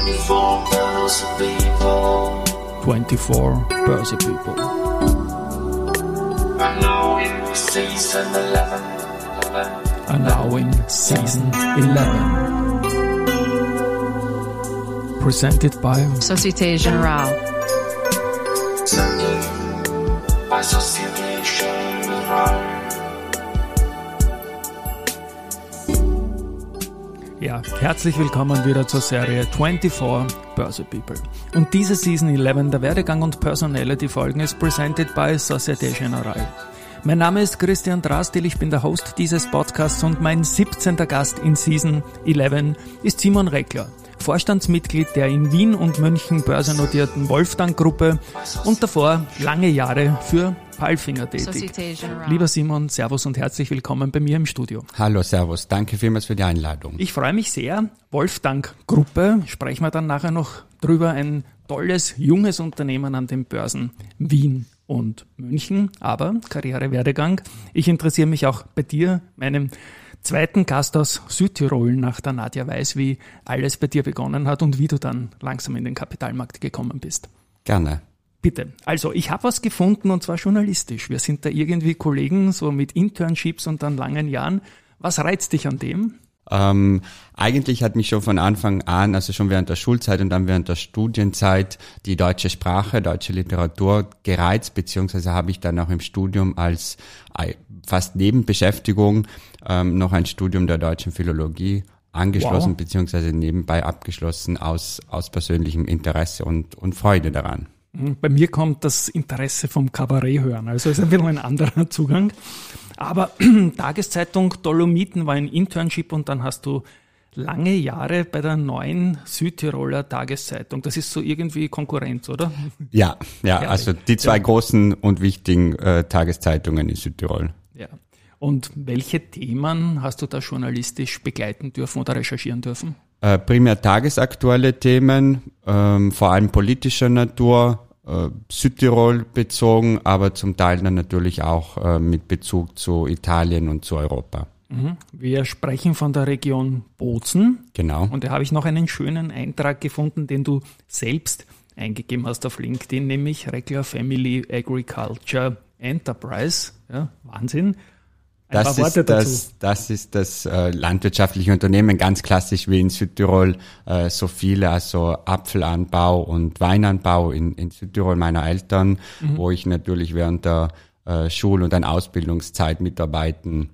24 Börse People. 24 Börse People. And now in season 11. 11. And now in season 11. Presented by Société Générale. Presented by Société Ja, herzlich willkommen wieder zur Serie 24 Börse People. Und diese Season 11 der Werdegang und Personality Folgen ist presented by Societe Generale. Mein Name ist Christian Drastil, ich bin der Host dieses Podcasts und mein 17. Gast in Season 11 ist Simon Reckler, Vorstandsmitglied der in Wien und München börsennotierten Wolfgang Gruppe und davor lange Jahre für Palfinger tätig. Générale. Lieber Simon, Servus und herzlich willkommen bei mir im Studio. Hallo, Servus. Danke vielmals für die Einladung. Ich freue mich sehr. Wolfgang Gruppe, sprechen wir dann nachher noch drüber. Ein tolles, junges Unternehmen an den Börsen Wien und München. Aber Karrierewerdegang. Ich interessiere mich auch bei dir, meinem zweiten Gast aus Südtirol, nach der Nadja Weiß, wie alles bei dir begonnen hat und wie du dann langsam in den Kapitalmarkt gekommen bist. Gerne. Bitte. Also, ich habe was gefunden und zwar journalistisch. Wir sind da irgendwie Kollegen, so mit Internships und dann langen Jahren. Was reizt dich an dem? Ähm, eigentlich hat mich schon von Anfang an, also schon während der Schulzeit und dann während der Studienzeit, die deutsche Sprache, deutsche Literatur gereizt, beziehungsweise habe ich dann auch im Studium als äh, fast Nebenbeschäftigung ähm, noch ein Studium der deutschen Philologie angeschlossen, Wow. beziehungsweise nebenbei abgeschlossen aus, aus persönlichem Interesse und, und Freude daran. Bei mir kommt das Interesse vom Kabarett hören, also ist ein bisschen ein anderer Zugang. Aber Tageszeitung Dolomiten war ein Internship und dann hast du lange Jahre bei der neuen Südtiroler Tageszeitung. Das ist so irgendwie Konkurrenz, oder? Ja, ja, also die zwei Ja. großen und wichtigen äh, Tageszeitungen in Südtirol. Ja. Und welche Themen hast du da journalistisch begleiten dürfen oder recherchieren dürfen? Äh, primär tagesaktuelle Themen, ähm, vor allem politischer Natur, äh, Südtirol bezogen, aber zum Teil dann natürlich auch äh, mit Bezug zu Italien und zu Europa. Wir sprechen von der Region Bozen. Genau. Und da habe ich noch einen schönen Eintrag gefunden, den du selbst eingegeben hast auf LinkedIn, nämlich Reckler Family Agriculture Enterprise. Ja, Wahnsinn. Ein Das ist das, das ist das äh, landwirtschaftliche Unternehmen, ganz klassisch wie in Südtirol, äh, so viele, also Apfelanbau und Weinanbau in, in Südtirol meiner Eltern, Mhm. wo ich natürlich während der äh, Schul- und dann Ausbildungszeit mitarbeiten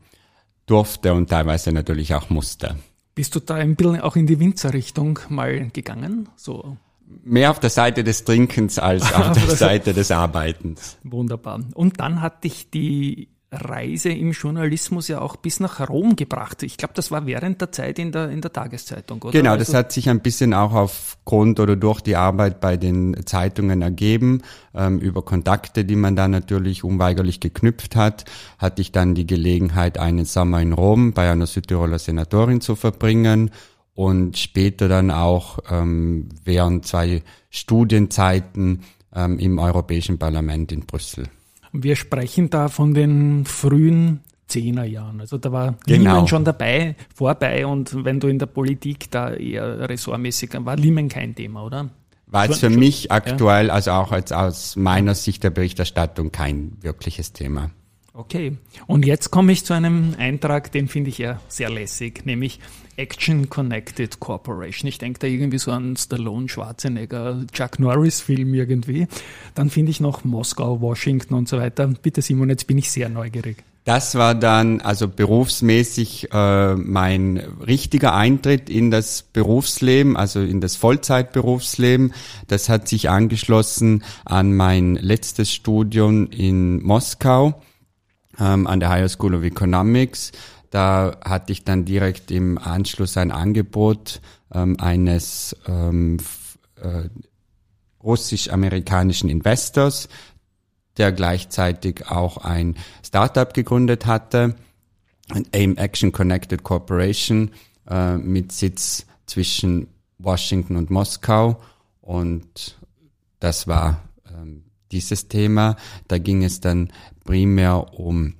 durfte und teilweise natürlich auch musste. Bist du da ein bisschen auch in die Winzerrichtung mal gegangen? So Mehr auf der Seite des Trinkens als auf der Seite des Arbeitens. wunderbar. Und dann hat dich die Reise im Journalismus ja auch bis nach Rom gebracht. Ich glaube, das war während der Zeit in der, in der Tageszeitung, oder? Genau, das Also- hat sich ein bisschen auch aufgrund oder durch die Arbeit bei den Zeitungen ergeben. Ähm, über Kontakte, die man da natürlich unweigerlich geknüpft hat, hatte ich dann die Gelegenheit, einen Sommer in Rom bei einer Südtiroler Senatorin zu verbringen und später dann auch ähm, während zwei Studienzeiten ähm, im Europäischen Parlament in Brüssel. Wir sprechen da von den frühen Zehnerjahren. Also da war Genau. Liemen schon dabei, vorbei und wenn du in der Politik da eher ressortmäßig, war Liemen kein Thema, oder? War Schon- für mich aktuell, also auch als aus meiner Sicht der Berichterstattung kein wirkliches Thema. Okay. Und jetzt komme ich zu einem Eintrag, den finde ich ja sehr lässig, nämlich Action Connected Corporation. Ich denke da irgendwie so an Stallone, Schwarzenegger, Chuck Norris Film irgendwie. Dann finde ich noch Moskau, Washington und so weiter. Bitte Simon, jetzt bin ich sehr neugierig. Das war dann also berufsmäßig äh, mein richtiger Eintritt in das Berufsleben, also in das Vollzeitberufsleben. Das hat sich angeschlossen an mein letztes Studium in Moskau ähm, an der Higher School of Economics. Da hatte ich dann direkt im Anschluss ein Angebot ähm, eines ähm, äh, russisch-amerikanischen Investors, der gleichzeitig auch ein Startup gegründet hatte, AIM Action Connected Corporation äh, mit Sitz zwischen Washington und Moskau. Und das war ähm, dieses Thema. Da ging es dann primär um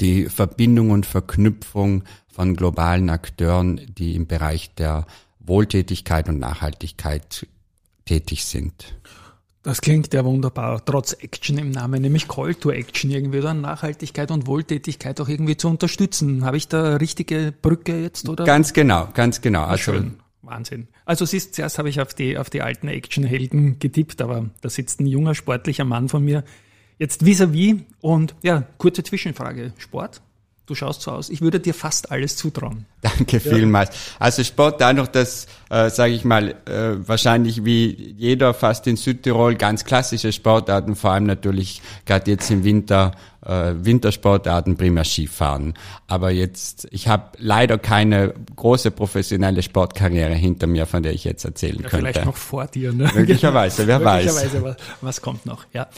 die Verbindung und Verknüpfung von globalen Akteuren, die im Bereich der Wohltätigkeit und Nachhaltigkeit tätig sind. Das klingt ja wunderbar, trotz Action im Namen, nämlich Call to Action irgendwie oder Nachhaltigkeit und Wohltätigkeit auch irgendwie zu unterstützen. Habe ich da richtige Brücke jetzt oder? Ganz genau, ganz genau. Also Schön. Wahnsinn. Also siehst, zuerst habe ich auf die, auf die alten Actionhelden getippt, aber da sitzt ein junger, sportlicher Mann von mir jetzt vis-à-vis -vis und ja, kurze Zwischenfrage. Sport? Du schaust so aus. Ich würde dir fast alles zutrauen. Danke vielmals. Also Sport da noch das, äh, sage ich mal, äh, wahrscheinlich wie jeder fast in Südtirol ganz klassische Sportarten, vor allem natürlich gerade jetzt im Winter äh, Wintersportarten, primär Skifahren. Aber jetzt, ich habe leider keine große professionelle Sportkarriere hinter mir, von der ich jetzt erzählen ja, könnte. Vielleicht noch vor dir. Ne? Möglicherweise, wer Möglicherweise, weiß. Was, was kommt noch? Ja.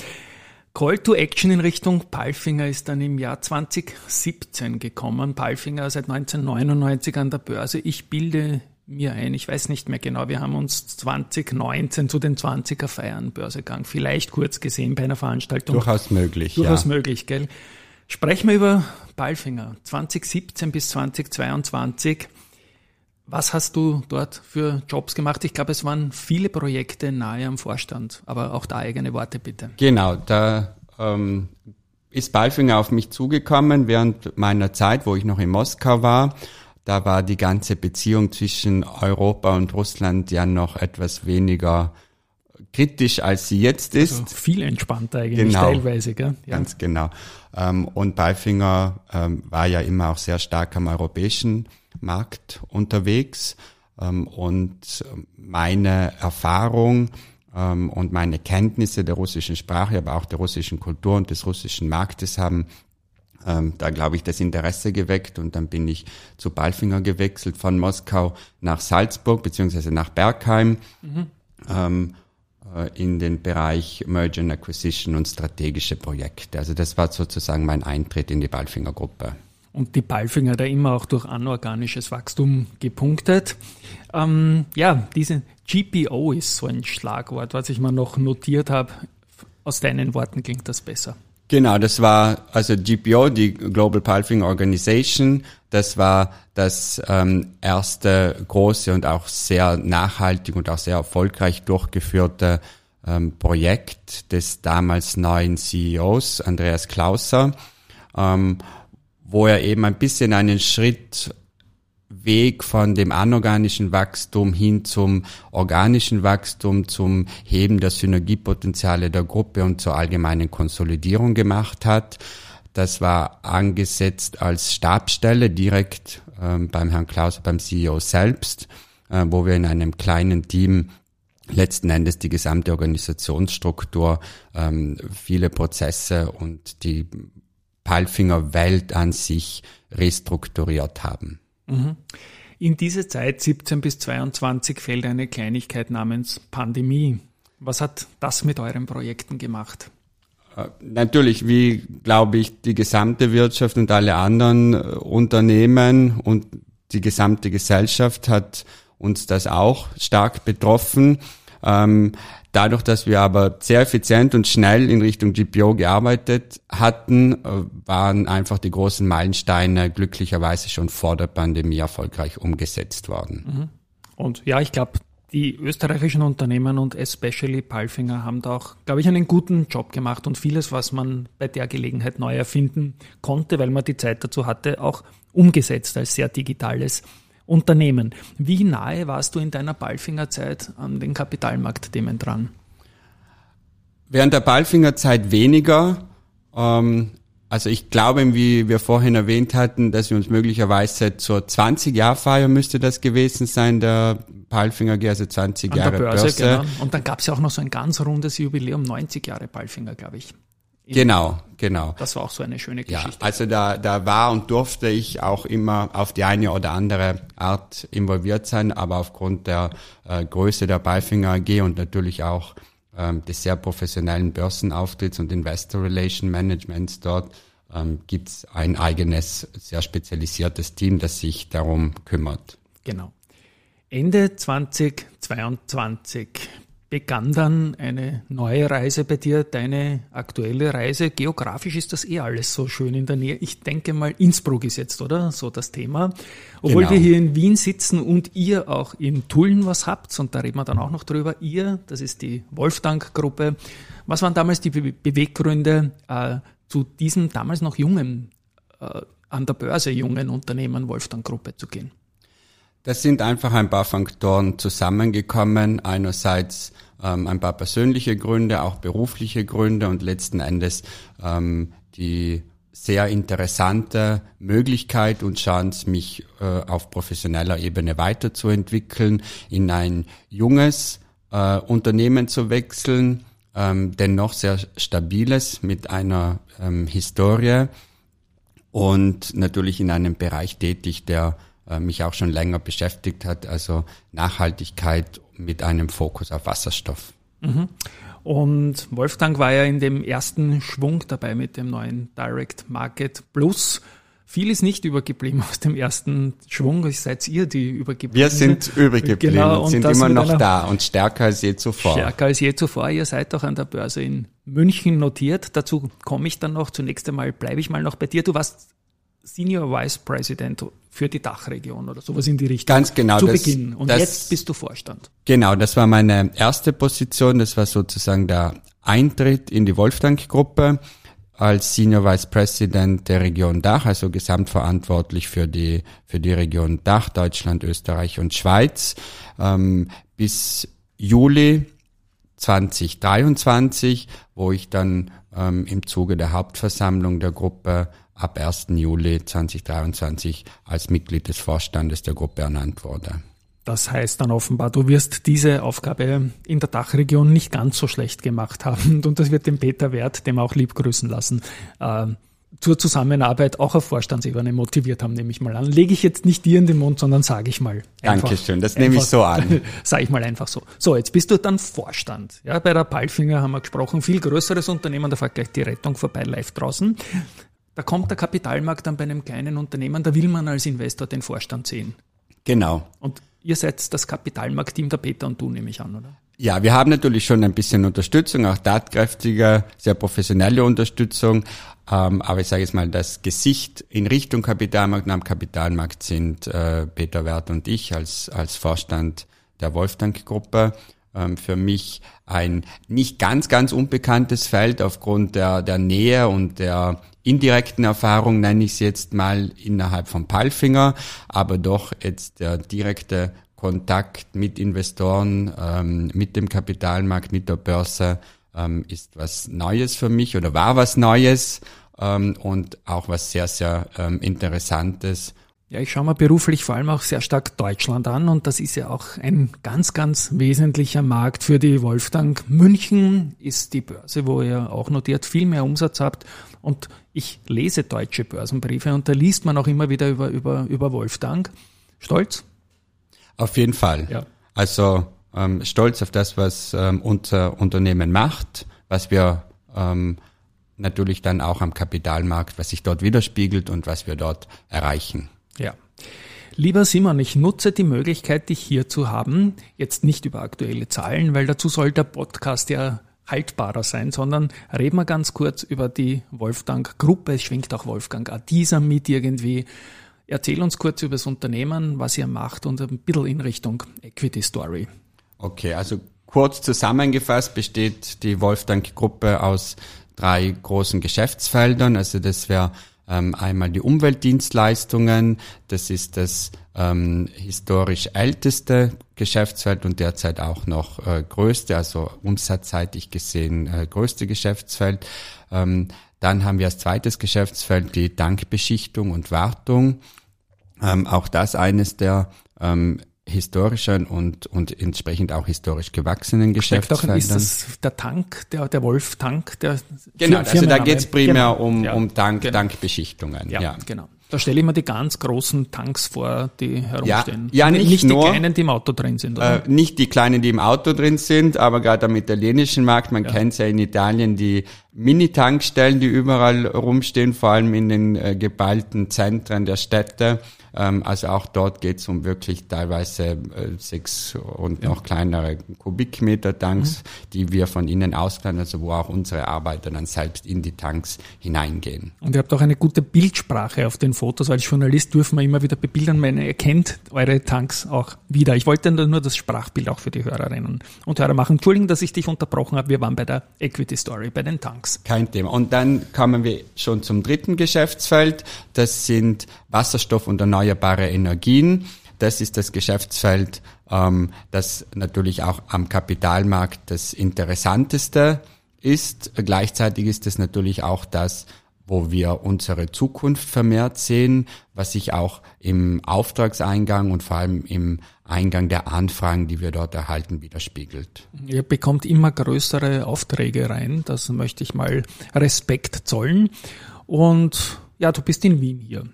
Call to Action in Richtung Palfinger ist dann im Jahr 2017 gekommen. Palfinger seit 1999 an der Börse. Ich bilde mir ein, ich weiß nicht mehr genau, wir haben uns 2019 zu den 20er Feiern Börsegang vielleicht kurz gesehen bei einer Veranstaltung. Durchaus möglich. Durchaus ja. möglich, gell? Sprechen wir über Palfinger 2017 bis 2022. Was hast du dort für Jobs gemacht? Ich glaube, es waren viele Projekte nahe am Vorstand, aber auch da eigene Worte bitte. Genau, da ähm, ist Balfinger auf mich zugekommen während meiner Zeit, wo ich noch in Moskau war. Da war die ganze Beziehung zwischen Europa und Russland ja noch etwas weniger kritisch, als sie jetzt ist. Also viel entspannter eigentlich genau, teilweise, gell? Ja. Ganz genau. Ähm, und Balfinger ähm, war ja immer auch sehr stark am europäischen Markt unterwegs ähm, und meine Erfahrung ähm, und meine Kenntnisse der russischen Sprache, aber auch der russischen Kultur und des russischen Marktes haben ähm, da glaube ich das Interesse geweckt und dann bin ich zu Balfinger gewechselt von Moskau nach Salzburg beziehungsweise nach Bergheim mhm. äh, in den Bereich Merger and Acquisition und strategische Projekte. Also das war sozusagen mein Eintritt in die Balfinger Gruppe und die Balfinger da immer auch durch anorganisches Wachstum gepunktet. Ähm, ja, diese GPO ist so ein Schlagwort, was ich mal noch notiert habe. Aus deinen Worten klingt das besser. Genau, das war also GPO, die Global Palfing Organization. Das war das ähm, erste große und auch sehr nachhaltig und auch sehr erfolgreich durchgeführte ähm, Projekt des damals neuen CEOs Andreas Klauser. Ähm, wo er eben ein bisschen einen Schritt Weg von dem anorganischen Wachstum hin zum organischen Wachstum, zum Heben der Synergiepotenziale der Gruppe und zur allgemeinen Konsolidierung gemacht hat. Das war angesetzt als Stabstelle direkt ähm, beim Herrn Klaus, beim CEO selbst, äh, wo wir in einem kleinen Team letzten Endes die gesamte Organisationsstruktur, ähm, viele Prozesse und die Palfinger Welt an sich restrukturiert haben. Mhm. In diese Zeit 17 bis 22 fällt eine Kleinigkeit namens Pandemie. Was hat das mit euren Projekten gemacht? Äh, natürlich, wie glaube ich, die gesamte Wirtschaft und alle anderen äh, Unternehmen und die gesamte Gesellschaft hat uns das auch stark betroffen. Ähm, Dadurch, dass wir aber sehr effizient und schnell in Richtung GPO gearbeitet hatten, äh, waren einfach die großen Meilensteine glücklicherweise schon vor der Pandemie erfolgreich umgesetzt worden. Mhm. Und ja, ich glaube, die österreichischen Unternehmen und especially Palfinger haben da auch, glaube ich, einen guten Job gemacht und vieles, was man bei der Gelegenheit neu erfinden konnte, weil man die Zeit dazu hatte, auch umgesetzt als sehr digitales Unternehmen. Wie nahe warst du in deiner Ballfingerzeit an den Kapitalmarktthemen dran? Während der Ballfingerzeit weniger. Ähm, also ich glaube, wie wir vorhin erwähnt hatten, dass wir uns möglicherweise zur 20-Jahr-Feier müsste das gewesen sein, der Palfinger G, also 20 An Jahre Börse. Börse. Genau. Und dann gab es ja auch noch so ein ganz rundes Jubiläum, 90 Jahre Palfinger, glaube ich. Genau, genau. Das war auch so eine schöne Geschichte. Ja, also da, da war und durfte ich auch immer auf die eine oder andere Art involviert sein, aber aufgrund der äh, Größe der Balfinger AG und natürlich auch ähm, des sehr professionellen Börsenauftritts und Investor Relation Managements dort ähm, gibt ein eigenes, sehr spezialisiertes Team, das sich darum kümmert. Genau. Ende 2022 begann dann eine neue Reise bei dir, deine aktuelle Reise. Geografisch ist das eh alles so schön in der Nähe. Ich denke mal, Innsbruck ist jetzt, oder? So das Thema. Obwohl Genau. wir hier in Wien sitzen und ihr auch in Tulln was habt, und da reden wir dann auch noch drüber. Ihr, das ist die Wolfgang-Gruppe. Was waren damals die Be Beweggründe äh, zu diesem damals noch jungen, äh, an der Börse jungen Unternehmen Wolfgang-Gruppe zu gehen? Das sind einfach ein paar Faktoren zusammengekommen. Einerseits ähm, ein paar persönliche Gründe, auch berufliche Gründe und letzten Endes ähm, die sehr interessante Möglichkeit und Chance, mich äh, auf professioneller Ebene weiterzuentwickeln, in ein junges äh, Unternehmen zu wechseln, ähm, dennoch sehr stabiles mit einer ähm, Historie und natürlich in einem Bereich tätig, der mich auch schon länger beschäftigt hat, also Nachhaltigkeit mit einem Fokus auf Wasserstoff. Und Wolfgang war ja in dem ersten Schwung dabei mit dem neuen Direct Market Plus. Viel ist nicht übergeblieben aus dem ersten Schwung. Seid ihr die übergeblieben? Wir sind übrig geblieben, Genau, und sind immer noch da und stärker als je zuvor. Stärker als je zuvor. Ihr seid auch an der Börse in München notiert. Dazu komme ich dann noch. Zunächst einmal bleibe ich mal noch bei dir. Du warst Senior Vice President für die Dachregion oder sowas in die Richtung. Ganz genau, Zu das- Beginn. Und das- jetzt bist du Vorstand. Genau, das war meine erste Position. Das war sozusagen der Eintritt in die Wolfgang-Gruppe als Senior Vice President der Region Dach, also gesamtverantwortlich für die, für die Region Dach, Deutschland, Österreich und Schweiz, ähm, bis Juli 2023, wo ich dann ähm, im Zuge der Hauptversammlung der Gruppe ab 1. Juli 2023 als Mitglied des Vorstandes der Gruppe ernannt wurde. Das heißt dann offenbar, du wirst diese Aufgabe in der Dachregion nicht ganz so schlecht gemacht haben. Und das wird dem Peter Wert, dem auch lieb grüßen lassen, äh, zur Zusammenarbeit auch auf Vorstandsebene motiviert haben, nehme ich mal an. Lege ich jetzt nicht dir in den Mund, sondern sage ich mal. Einfach, Dankeschön, das nehme ich so an. Sage ich mal einfach so. So, jetzt bist du dann Vorstand. Ja, bei der Palfinger haben wir gesprochen, viel größeres Unternehmen, da fährt gleich die Rettung vorbei, live draußen. Da kommt der Kapitalmarkt dann bei einem kleinen Unternehmen, da will man als Investor den Vorstand sehen. Genau. Und ihr seid das Kapitalmarktteam, der Peter und du, nehme ich an, oder? Ja, wir haben natürlich schon ein bisschen Unterstützung, auch tatkräftige, sehr professionelle Unterstützung. Ähm, aber ich sage jetzt mal, das Gesicht in Richtung Kapitalmarkt und am Kapitalmarkt sind äh, Peter Wert und ich als, als Vorstand der Wolfgang-Gruppe. Ähm, für mich ein nicht ganz, ganz unbekanntes Feld aufgrund der, der Nähe und der indirekten Erfahrung, nenne ich es jetzt mal innerhalb von Palfinger, aber doch jetzt der direkte Kontakt mit Investoren, ähm, mit dem Kapitalmarkt, mit der Börse ähm, ist was Neues für mich oder war was Neues ähm, und auch was sehr, sehr ähm, Interessantes. Ja, ich schaue mir beruflich vor allem auch sehr stark Deutschland an und das ist ja auch ein ganz, ganz wesentlicher Markt für die Wolfgang. München ist die Börse, wo ihr auch notiert viel mehr Umsatz habt und ich lese deutsche Börsenbriefe und da liest man auch immer wieder über, über, über Wolfgang. Stolz? Auf jeden Fall. Ja. Also ähm, stolz auf das, was ähm, unser Unternehmen macht, was wir ähm, natürlich dann auch am Kapitalmarkt, was sich dort widerspiegelt und was wir dort erreichen. Ja. Lieber Simon, ich nutze die Möglichkeit, dich hier zu haben. Jetzt nicht über aktuelle Zahlen, weil dazu soll der Podcast ja haltbarer sein, sondern reden wir ganz kurz über die Wolfgang-Gruppe. Es schwingt auch Wolfgang Adisa mit irgendwie. Erzähl uns kurz über das Unternehmen, was ihr macht und ein bisschen in Richtung Equity Story. Okay, also kurz zusammengefasst besteht die Wolfgang-Gruppe aus drei großen Geschäftsfeldern. Also das wäre ähm, einmal die Umweltdienstleistungen, das ist das ähm, historisch älteste Geschäftsfeld und derzeit auch noch äh, größte, also umsatzseitig gesehen äh, größte Geschäftsfeld. Ähm, dann haben wir als zweites Geschäftsfeld die Tankbeschichtung und Wartung. Ähm, auch das eines der ähm, historischen und, und entsprechend auch historisch gewachsenen Geschäftsfeldern. ist das der Tank, der, der Wolf-Tank, der genau, also da Firmenname? geht's primär Genau. um, Ja, um Tank, genau. Tankbeschichtungen. Ja, Ja. genau. Da stelle ich mir die ganz großen Tanks vor, die herumstehen. ja, nicht nicht nur- die kleinen, die im Auto drin sind, oder? Äh, nicht die kleinen, die im Auto drin sind, aber gerade am italienischen Markt, man kennt ja in Italien die Mini-Tankstellen, die überall rumstehen, vor allem in den äh, geballten Zentren der Städte. Ähm, also auch dort geht es um wirklich teilweise äh, sechs und noch kleinere Kubikmeter Tanks, mhm. die wir von innen auskleiden, also wo auch unsere Arbeiter dann selbst in die Tanks hineingehen. Und ihr habt auch eine gute Bildsprache auf den Fotos. Als Journalist dürfen wir immer wieder bebildern, man erkennt eure Tanks auch wieder. Ich wollte nur das Sprachbild auch für die Hörerinnen und Hörer machen. Entschuldigen, dass ich dich unterbrochen habe. Wir waren bei der Equity Story, bei den Tanks. Kein Thema. Und dann kommen wir schon zum dritten Geschäftsfeld. Das sind Wasserstoff und erneuerbare Energien. Das ist das Geschäftsfeld, ähm, das natürlich auch am Kapitalmarkt das interessanteste ist. Gleichzeitig ist es natürlich auch das, wo wir unsere Zukunft vermehrt sehen, was sich auch im Auftragseingang und vor allem im Eingang der Anfragen, die wir dort erhalten, widerspiegelt. Ihr bekommt immer größere Aufträge rein, das möchte ich mal Respekt zollen. Und ja, du bist in Wien hier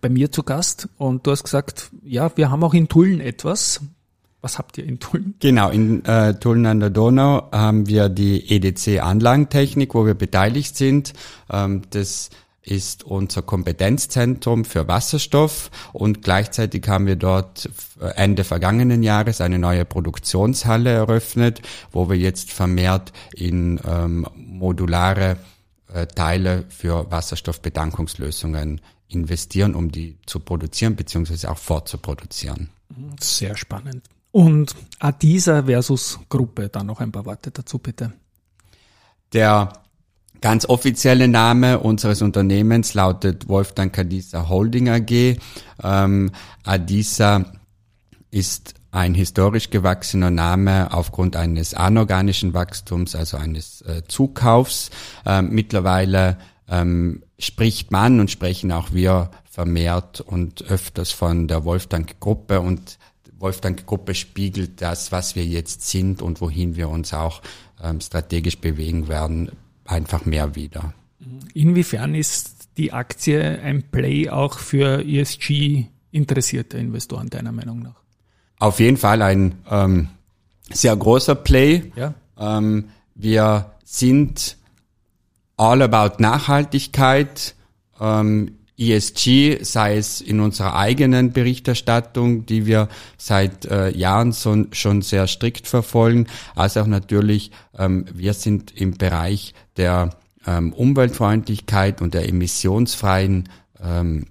bei mir zu Gast und du hast gesagt, ja, wir haben auch in Tulln etwas. Was habt ihr in Tulln? Genau, in äh, Tulln an der Donau haben wir die EDC Anlagentechnik, wo wir beteiligt sind. Ähm, das ist unser Kompetenzzentrum für Wasserstoff und gleichzeitig haben wir dort Ende vergangenen Jahres eine neue Produktionshalle eröffnet, wo wir jetzt vermehrt in ähm, modulare äh, Teile für Wasserstoffbedankungslösungen investieren, um die zu produzieren bzw. auch fortzuproduzieren. Sehr spannend. Und Adisa versus Gruppe, da noch ein paar Worte dazu bitte. Der ganz offizielle Name unseres Unternehmens lautet Wolfgang Adisa Holding AG. Ähm, Adisa ist ein historisch gewachsener Name aufgrund eines anorganischen Wachstums, also eines äh, Zukaufs. Ähm, mittlerweile ähm, spricht man und sprechen auch wir vermehrt und öfters von der Wolfgang Gruppe und Wolfgang-Gruppe spiegelt das, was wir jetzt sind und wohin wir uns auch ähm, strategisch bewegen werden, einfach mehr wieder. Inwiefern ist die Aktie ein Play auch für ESG-interessierte Investoren deiner Meinung nach? Auf jeden Fall ein ähm, sehr großer Play. Ja. Ähm, wir sind all about Nachhaltigkeit. Ähm, ESG, sei es in unserer eigenen Berichterstattung, die wir seit äh, Jahren so, schon sehr strikt verfolgen, als auch natürlich, ähm, wir sind im Bereich der ähm, Umweltfreundlichkeit und der emissionsfreien ähm,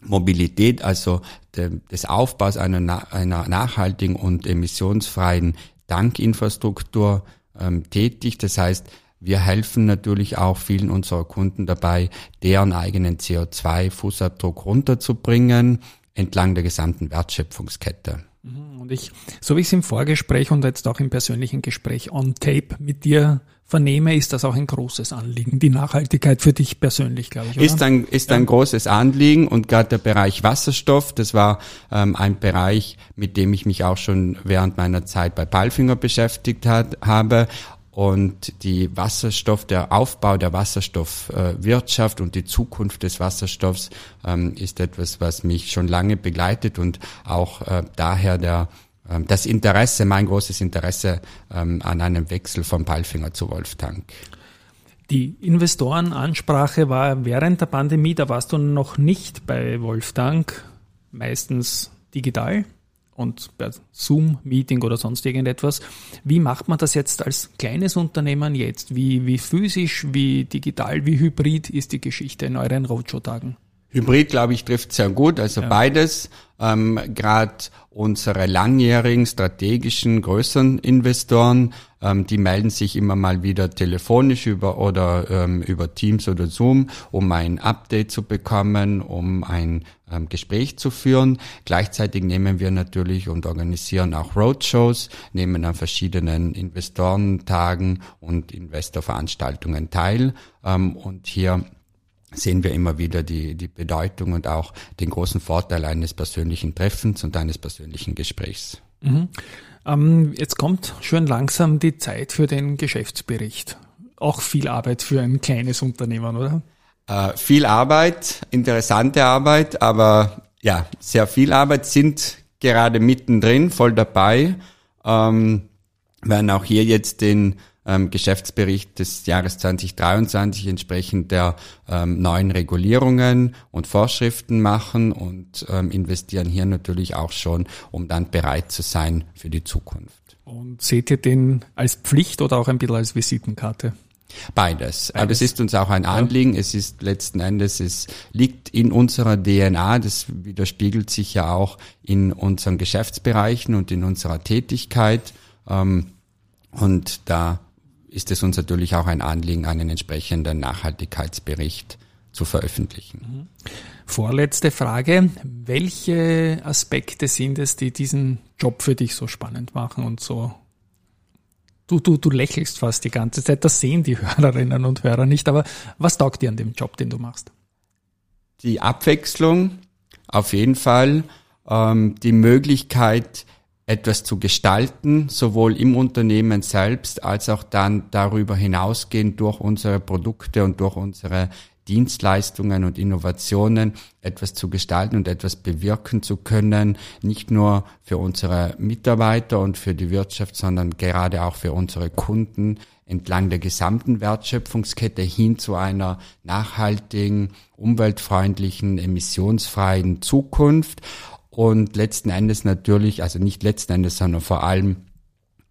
Mobilität, also de, des Aufbaus einer, einer nachhaltigen und emissionsfreien Tankinfrastruktur ähm, tätig. Das heißt, wir helfen natürlich auch vielen unserer Kunden dabei, deren eigenen CO2-Fußabdruck runterzubringen entlang der gesamten Wertschöpfungskette. Mhm. Und ich, so wie ich es im Vorgespräch und jetzt auch im persönlichen Gespräch on tape mit dir vernehme, ist das auch ein großes Anliegen. Die Nachhaltigkeit für dich persönlich, glaube ich. Oder? Ist ein, ist ja. ein großes Anliegen und gerade der Bereich Wasserstoff, das war ähm, ein Bereich, mit dem ich mich auch schon während meiner Zeit bei Palfinger beschäftigt hat, habe und die Wasserstoff, der Aufbau der Wasserstoffwirtschaft und die Zukunft des Wasserstoffs ähm, ist etwas, was mich schon lange begleitet und auch äh, daher der ähm, das Interesse, mein großes Interesse ähm, an einem Wechsel von Palfinger zu Wolftank. Die Investorenansprache war während der Pandemie, da warst du noch nicht bei Wolftank, meistens digital und per Zoom-Meeting oder sonst irgendetwas. Wie macht man das jetzt als kleines Unternehmen jetzt? Wie, wie physisch, wie digital, wie hybrid ist die Geschichte in euren Roadshow-Tagen? Hybrid, glaube ich, trifft sehr gut, also ja. beides. Ähm, Gerade unsere langjährigen strategischen größeren Investoren, ähm, die melden sich immer mal wieder telefonisch über oder ähm, über Teams oder Zoom, um ein Update zu bekommen, um ein ähm, Gespräch zu führen. Gleichzeitig nehmen wir natürlich und organisieren auch Roadshows, nehmen an verschiedenen Investorentagen und Investorveranstaltungen teil. Ähm, und hier sehen wir immer wieder die, die Bedeutung und auch den großen Vorteil eines persönlichen Treffens und eines persönlichen Gesprächs. Mhm. Ähm, jetzt kommt schön langsam die Zeit für den Geschäftsbericht. Auch viel Arbeit für ein kleines Unternehmen, oder? Äh, viel Arbeit, interessante Arbeit, aber ja, sehr viel Arbeit sind gerade mittendrin, voll dabei. Ähm, werden auch hier jetzt den ähm, Geschäftsbericht des Jahres 2023 entsprechend der ähm, neuen Regulierungen und Vorschriften machen und ähm, investieren hier natürlich auch schon, um dann bereit zu sein für die Zukunft. Und seht ihr den als Pflicht oder auch ein bisschen als Visitenkarte? Beides. Aber es ist uns auch ein Anliegen. Es ist letzten Endes, es liegt in unserer DNA. Das widerspiegelt sich ja auch in unseren Geschäftsbereichen und in unserer Tätigkeit. Ähm, und da ist es uns natürlich auch ein Anliegen, einen entsprechenden Nachhaltigkeitsbericht zu veröffentlichen. Vorletzte Frage. Welche Aspekte sind es, die diesen Job für dich so spannend machen und so Du, du, du lächelst fast die ganze Zeit, das sehen die Hörerinnen und Hörer nicht, aber was taugt dir an dem Job, den du machst? Die Abwechslung, auf jeden Fall, ähm, die Möglichkeit, etwas zu gestalten, sowohl im Unternehmen selbst als auch dann darüber hinausgehend durch unsere Produkte und durch unsere Dienstleistungen und Innovationen etwas zu gestalten und etwas bewirken zu können, nicht nur für unsere Mitarbeiter und für die Wirtschaft, sondern gerade auch für unsere Kunden entlang der gesamten Wertschöpfungskette hin zu einer nachhaltigen, umweltfreundlichen, emissionsfreien Zukunft und letzten Endes natürlich, also nicht letzten Endes, sondern vor allem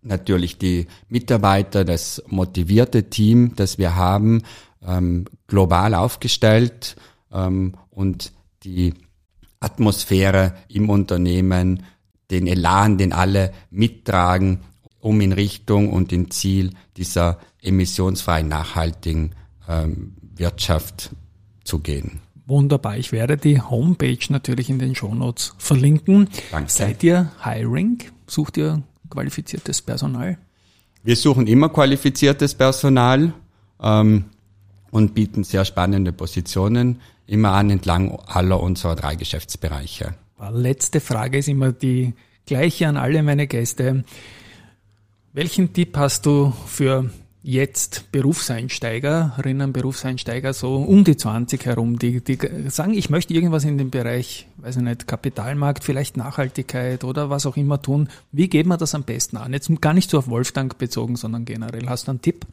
natürlich die Mitarbeiter, das motivierte Team, das wir haben, ähm, global aufgestellt ähm, und die Atmosphäre im Unternehmen, den Elan, den alle mittragen, um in Richtung und in Ziel dieser emissionsfreien, nachhaltigen ähm, Wirtschaft zu gehen. Wunderbar. Ich werde die Homepage natürlich in den Shownotes verlinken. Danke. Seid ihr Hiring? Sucht ihr qualifiziertes Personal? Wir suchen immer qualifiziertes Personal. Ähm, und bieten sehr spannende Positionen immer an entlang aller unserer drei Geschäftsbereiche. Letzte Frage ist immer die gleiche an alle meine Gäste. Welchen Tipp hast du für jetzt Berufseinsteigerinnen, Berufseinsteiger so um die 20 herum, die, die sagen, ich möchte irgendwas in dem Bereich, weiß ich nicht, Kapitalmarkt, vielleicht Nachhaltigkeit oder was auch immer tun. Wie geht man das am besten an? Jetzt gar nicht so auf Wolfgang bezogen, sondern generell. Hast du einen Tipp?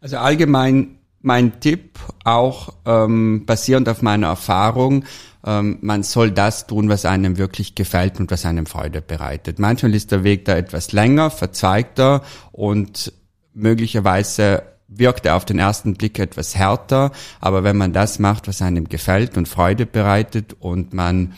Also allgemein mein Tipp, auch ähm, basierend auf meiner Erfahrung, ähm, man soll das tun, was einem wirklich gefällt und was einem Freude bereitet. Manchmal ist der Weg da etwas länger, verzweigter und möglicherweise wirkt er auf den ersten Blick etwas härter, aber wenn man das macht, was einem gefällt und Freude bereitet und man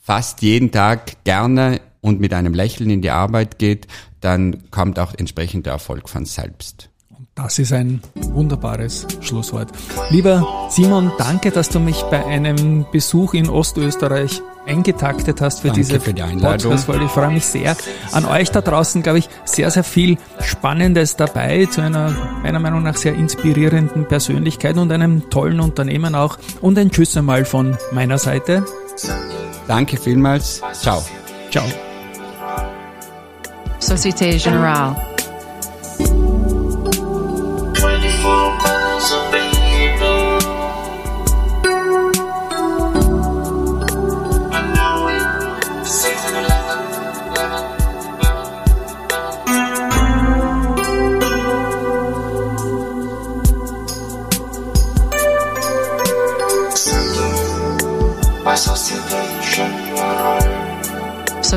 fast jeden Tag gerne und mit einem Lächeln in die Arbeit geht, dann kommt auch entsprechend der Erfolg von selbst. Das ist ein wunderbares Schlusswort. Lieber Simon, danke, dass du mich bei einem Besuch in Ostösterreich eingetaktet hast für danke diese für die Einladung. Ich freue mich sehr. An euch da draußen, glaube ich, sehr, sehr viel Spannendes dabei zu einer meiner Meinung nach sehr inspirierenden Persönlichkeit und einem tollen Unternehmen auch. Und ein Tschüss einmal von meiner Seite. Danke vielmals. Ciao. Ciao. Societe Generale.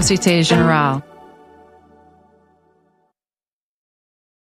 Société Générale. Societe Generale.